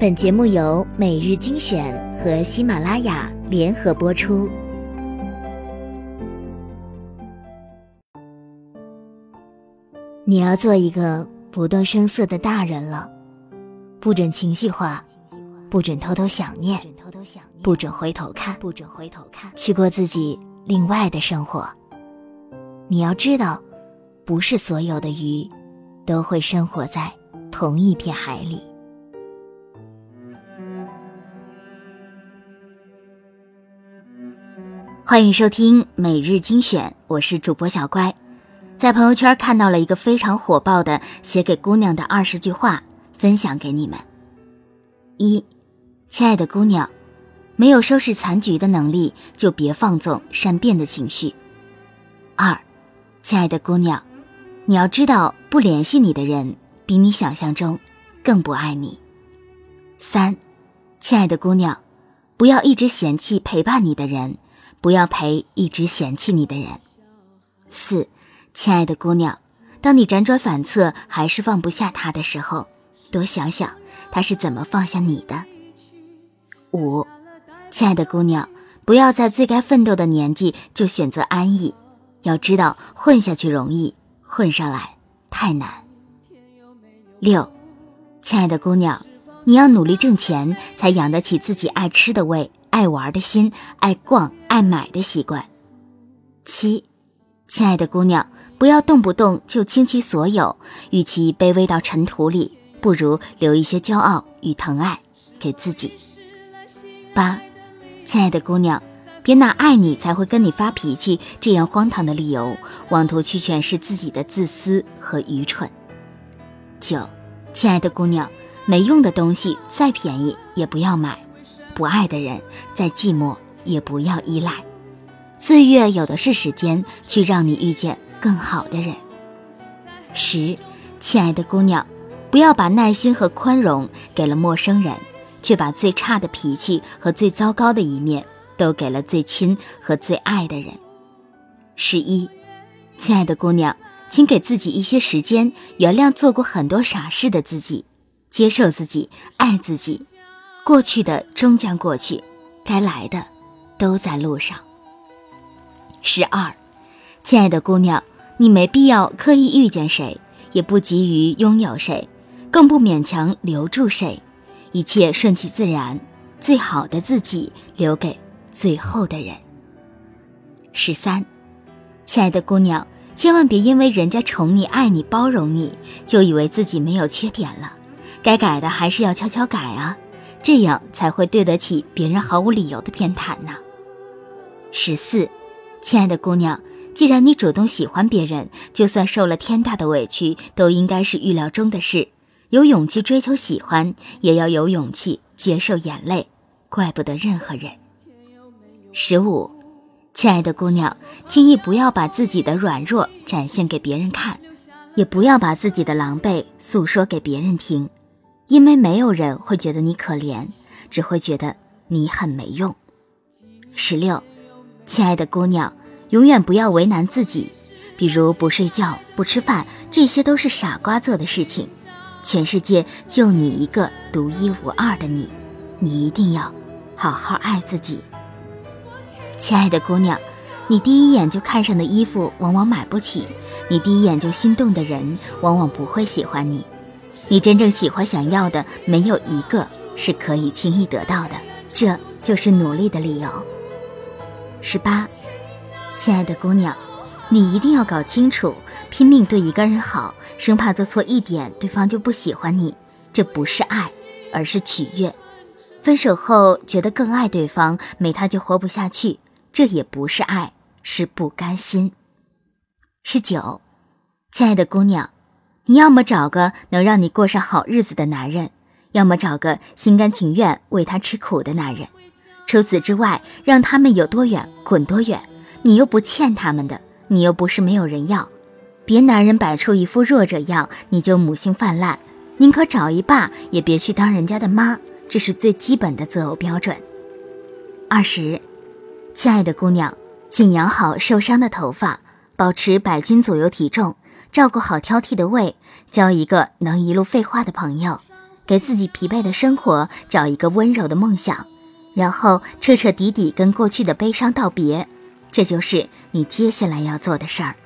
本节目由每日精选和喜马拉雅联合播出。你要做一个不动声色的大人了，不准情绪化，不准偷偷想念，不准回头看，不准回头看，去过自己另外的生活。你要知道，不是所有的鱼都会生活在同一片海里。欢迎收听每日精选，我是主播小乖。在朋友圈看到了一个非常火爆的写给姑娘的二十句话，分享给你们。一，亲爱的姑娘，没有收拾残局的能力，就别放纵善变的情绪。二，亲爱的姑娘，你要知道，不联系你的人，比你想象中更不爱你。三，亲爱的姑娘，不要一直嫌弃陪伴你的人，不要陪一直嫌弃你的人。四。亲爱的姑娘，当你辗转反侧还是放不下他的时候，多想想他是怎么放下你的。五，亲爱的姑娘，不要在最该奋斗的年纪就选择安逸，要知道混下去容易，混上来太难。六，亲爱的姑娘，你要努力挣钱，才养得起自己爱吃的胃、爱玩的心、爱逛爱买的习惯。七。亲爱的姑娘，不要动不动就倾其所有，与其卑微到尘土里，不如留一些骄傲与疼爱给自己。八，亲爱的姑娘，别拿爱你才会跟你发脾气这样荒唐的理由，妄图去诠释自己的自私和愚蠢。九，亲爱的姑娘，没用的东西再便宜也不要买，不爱的人再寂寞也不要依赖。岁月有的是时间，去让你遇见更好的人。十，亲爱的姑娘，不要把耐心和宽容给了陌生人，却把最差的脾气和最糟糕的一面都给了最亲和最爱的人。十一，亲爱的姑娘，请给自己一些时间，原谅做过很多傻事的自己，接受自己，爱自己。过去的终将过去，该来的都在路上。十二，亲爱的姑娘，你没必要刻意遇见谁，也不急于拥有谁，更不勉强留住谁，一切顺其自然，最好的自己留给最后的人。十三，亲爱的姑娘，千万别因为人家宠你、爱你、包容你，就以为自己没有缺点了，该改的还是要悄悄改啊，这样才会对得起别人毫无理由的偏袒呢。十四。亲爱的姑娘，既然你主动喜欢别人，就算受了天大的委屈，都应该是预料中的事。有勇气追求喜欢，也要有勇气接受眼泪，怪不得任何人。十五，亲爱的姑娘，轻易不要把自己的软弱展现给别人看，也不要把自己的狼狈诉说给别人听，因为没有人会觉得你可怜，只会觉得你很没用。十六。亲爱的姑娘，永远不要为难自己，比如不睡觉、不吃饭，这些都是傻瓜做的事情。全世界就你一个独一无二的你，你一定要好好爱自己。亲爱的姑娘，你第一眼就看上的衣服，往往买不起；你第一眼就心动的人，往往不会喜欢你。你真正喜欢、想要的，没有一个是可以轻易得到的。这就是努力的理由。十八，亲爱的姑娘，你一定要搞清楚，拼命对一个人好，生怕做错一点，对方就不喜欢你，这不是爱，而是取悦。分手后觉得更爱对方，没他就活不下去，这也不是爱，是不甘心。十九，亲爱的姑娘，你要么找个能让你过上好日子的男人，要么找个心甘情愿为他吃苦的男人。除此之外，让他们有多远滚多远。你又不欠他们的，你又不是没有人要。别男人摆出一副弱者样，你就母性泛滥。宁可找一爸，也别去当人家的妈。这是最基本的择偶标准。二十，亲爱的姑娘，请养好受伤的头发，保持百斤左右体重，照顾好挑剔的胃，交一个能一路废话的朋友，给自己疲惫的生活找一个温柔的梦想，然后彻彻底底跟过去的悲伤道别，这就是你接下来要做的事儿。